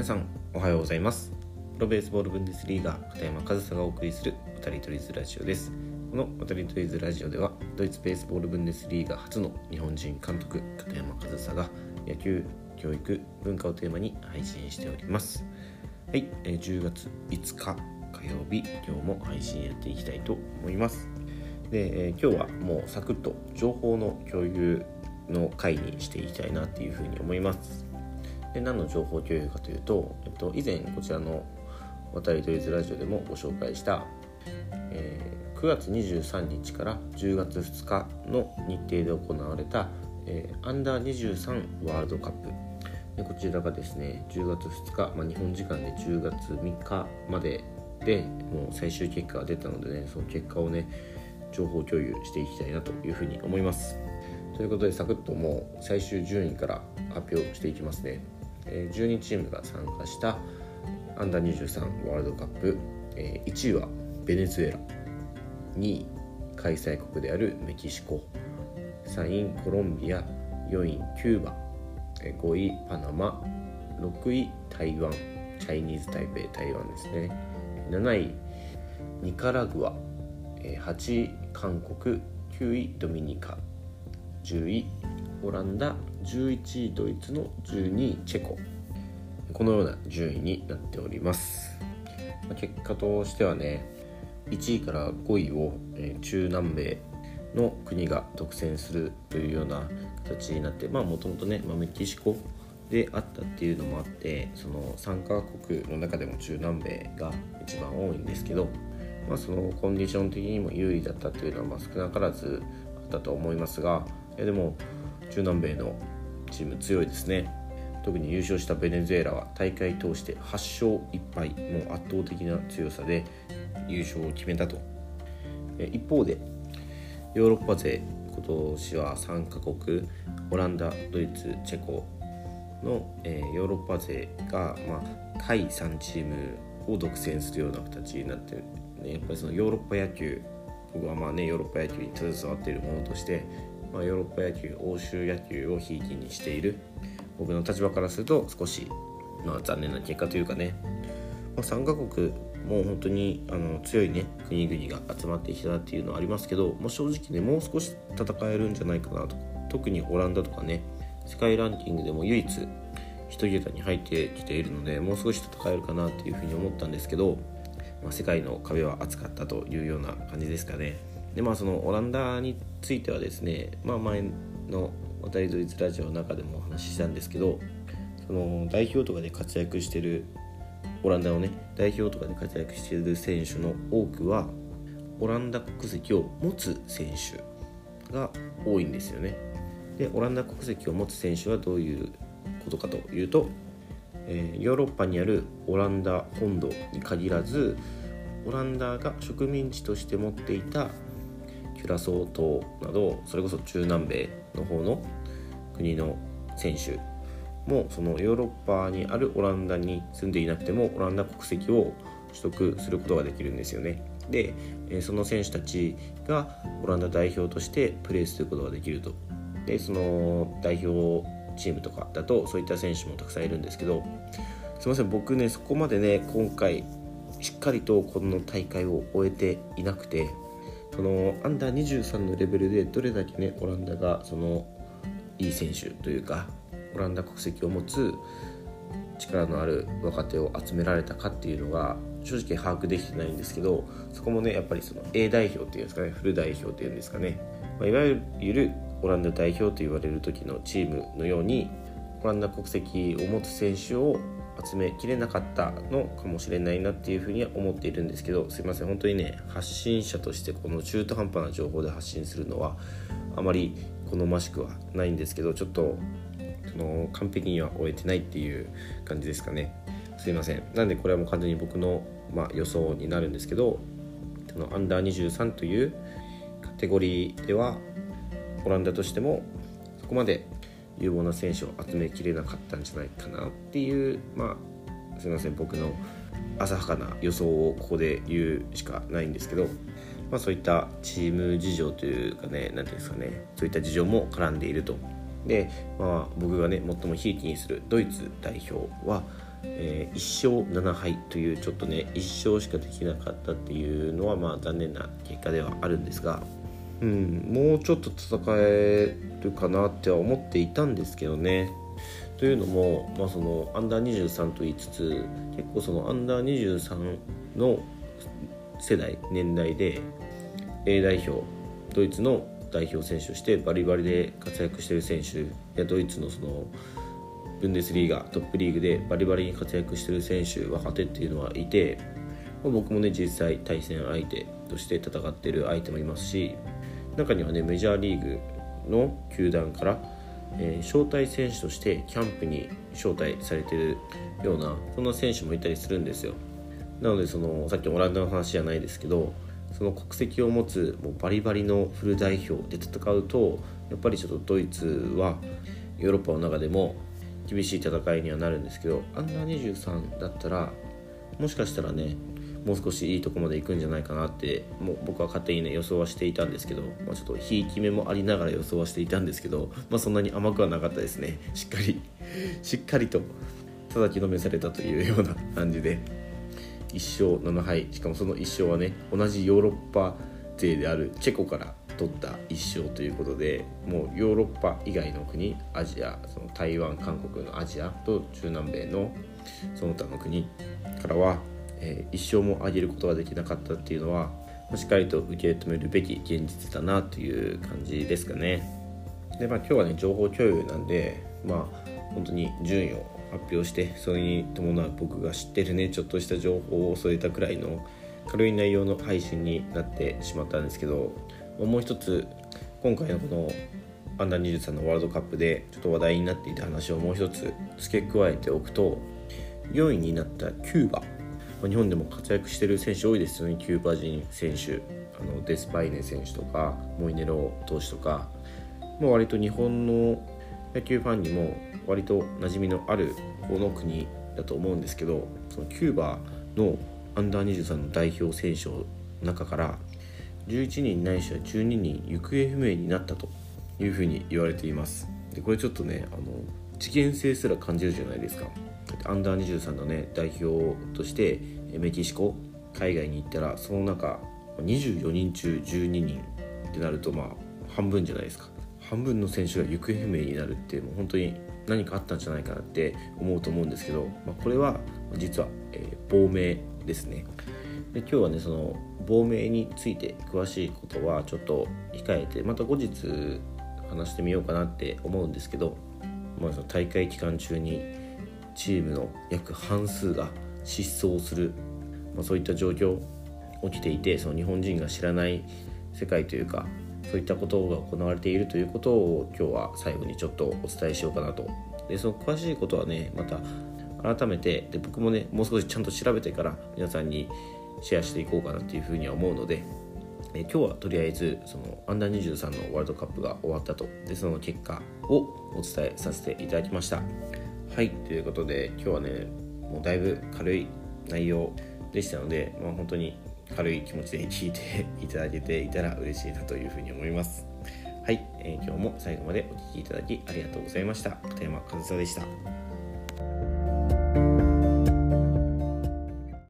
皆さんおはようございます。プロベースボールブンデスリーガ片山和沙がお送りする渡り鳥ズラジオです。この渡り鳥ズラジオではドイツベースボールブンデスリーガ初の日本人監督片山和沙が野球教育文化をテーマに配信しております。はい、えー、10月5日火曜日今日も配信やっていきたいと思います。で、え、今日はもうサクッと情報の共有の回にしていきたいなっていうふうに思います。で何の情報共有かというと、えっと、以前こちらの「渡りとりずラジオ」でもご紹介した、えー、9月23日から10月2日の日程で行われた、えー、アンダー23ワールドカップでこちらがですね10月2日、まあ、日本時間で10月3日まででもう最終結果が出たのでねその結果をね情報共有していきたいなというふうに思います。ということでサクッともう最終順位から発表していきますね。え12チームが参加したアンダー23ワールドカップ、え1位はベネズエラ2位開催国であるメキシコ3位コロンビア4位キューバ5位パナマ6位台湾チャイニーズ台北台湾ですね7位ニカラグア8位韓国9位ドミニカ10位オランダ11位ドイツの12位チェコ。このような順位になっております。結果としてはね1位から5位を中南米の国が独占するというような形になってまあもともとね、ま、メキシコであったっていうのもあってその参加国の中でも中南米が一番多いんですけど、まあ、そのコンディション的にも有利だったっていうのはま少なからずあったと思いますがいやでも中南米のチーム強いですね。特に優勝したベネズエラは大会通して8勝1敗もう圧倒的な強さで優勝を決めたと。一方でヨーロッパ勢今年は3カ国オランダドイツチェコの、えー、ヨーロッパ勢が、まあ、下位3チームを独占するような形になってる、ね、やっぱりそのヨーロッパ野球僕はまあねヨーロッパ野球に携わっているものとしてまあ、ヨーロッパ野球欧州野球をひいきにしている。僕の立場からすると少し、まあ、残念な結果というかね、まあ、3カ国もう本当にあの強いね国々が集まってきたっていうのはありますけど、まあ、正直ねもう少し戦えるんじゃないかなと。特にオランダとかね世界ランキングでも唯一1桁に入ってきているのでもう少し戦えるかなっていうふうに思ったんですけど、まあ、世界の壁は厚かったというような感じですかね。でまあそのオランダについてはですね、まあ、前の「渡りドイツラジオ」の中でもお話ししたんですけどその代表とかで活躍してるオランダのね代表とかで活躍してる選手の多くはオランダ国籍を持つ選手が多いんですよね。でオランダ国籍を持つ選手はどういうことかというと、えー、ヨーロッパにあるオランダ本土に限らずオランダが植民地として持っていたキュラソー島などそれこそ中南米の方の国の選手もそのヨーロッパにあるオランダに住んでいなくてもオランダ国籍を取得することができるんですよね。でその選手たちがオランダ代表としてプレーすることができると。でその代表チームとかだとそういった選手もたくさんいるんですけどすいません僕ねそこまでね今回しっかりとこの大会を終えていなくてそのアンダー23のレベルでどれだけねオランダがそのいい選手というかオランダ国籍を持つ力のある若手を集められたかっていうのが正直把握できてないんですけどそこもねやっぱりその A 代表っていうんですかねフル代表っていうんですかね、まあ、いわゆるオランダ代表と言われる時のチームのようにオランダ国籍を持つ選手を集めきれなかったのかもしれないなっていうふうには思っているんですけどすいません。本当にね発信者としてこの中途半端な情報で発信するのはあまり好ましくはないんですけどちょっとその完璧には終えてないっていう感じですかね。すいません。なんでこれはもう完全に僕の、まあ、予想になるんですけどそのアンダー23というカテゴリーではオランダとしてもそこまで有望な選手を集めきれなかったんじゃないかなっていうまあすいません僕の浅はかな予想をここで言うしかないんですけど、まあ、そういったチーム事情というかね何ていうんですかねそういった事情も絡んでいると。で、まあ、僕がね最もひいきにするドイツ代表はえー、1勝7敗というちょっとね1勝しかできなかったっていうのはまあ残念な結果ではあるんですが、うん、もうちょっと戦えるかなっては思っていたんですけどね。というのも、まあ、そのアンダー23と言いつつ結構そのアンダー23の世代年代で A 代表ドイツの代表選手としてバリバリで活躍している選手やドイツのそのブンデスリーガトップリーグでバリバリに活躍している選手若手っていうのはいて僕もね実際対戦相手として戦っている相手もいますし中にはねメジャーリーグの球団から、えー、招待選手としてキャンプに招待されてるようなそんな選手もいたりするんですよ。なのでそのさっきオランダの話じゃないですけどその国籍を持つもうバリバリのフル代表で戦うとやっぱりちょっとドイツはヨーロッパの中でも厳しい戦いにはなるんですけどアンダー23だったらもしかしたらねもう少しいいとこまで行くんじゃないかなってもう僕は勝手にね予想はしていたんですけど、まあ、ちょっとひいき目もありながら予想はしていたんですけど、まあ、そんなに甘くはなかったですね。しっかりしっかりと叩きのめされたというような感じで。1勝7敗。しかもその1勝はね同じヨーロッパ勢であるチェコから取った1勝ということでもうヨーロッパ以外の国アジアその台湾韓国のアジアと中南米のその他の国からは、えー、1勝も挙げることができなかったっていうのはしっかりと受け止めるべき現実だなという感じですかね。でまあ今日はね情報共有なんでまあ本当に順位を発表してそれに伴う僕が知ってるねちょっとした情報を添えたくらいの軽い内容の配信になってしまったんですけどもう一つ今回のこのアンダー23のワールドカップでちょっと話題になっていた話をもう一つ付け加えておくと4位になったキューバ日本でも活躍してる選手多いですよね。キューバ人選手あのデスパイネ選手とかモイネロ投手とか、まあ、割と日本の野球ファンにも割と馴染みのある方の国だと思うんですけどそのキューバのアンダー23の代表選手の中から11人ないしは12人行方不明になったというふうに言われています。でこれちょっとねあの事件性すら感じるじゃないですか。アンダー23のね代表としてメキシコ海外に行ったらその中24人中12人ってなるとまあ半分じゃないですか。半分の選手が行方不明になるってもう本当に何かあったんじゃないかなって思うと思うんですけど、まあ、これは実は、えー、亡命ですね。で今日はねその亡命について詳しいことはちょっと控えてまた後日話してみようかなって思うんですけど、まあ、その大会期間中にチームの約半数が失踪する、まあ、そういった状況起きていてその日本人が知らない世界というかそういったことが行われているということを今日は最後にちょっとお伝えしようかなと。でその詳しいことはねまた改めてで僕もねもう少しちゃんと調べてから皆さんにシェアしていこうかなっていうふうには思うので、え今日はとりあえずそのアンダー23のワールドカップが終わったと。でその結果をお伝えさせていただきました。はいということで今日はねもうだいぶ軽い内容でしたので、まあ、本当に軽い気持ちで聞いていただけていたら嬉しいなというふうに思います。はい、えー、今日も最後までお聴きいただきありがとうございました。片山和沙でした。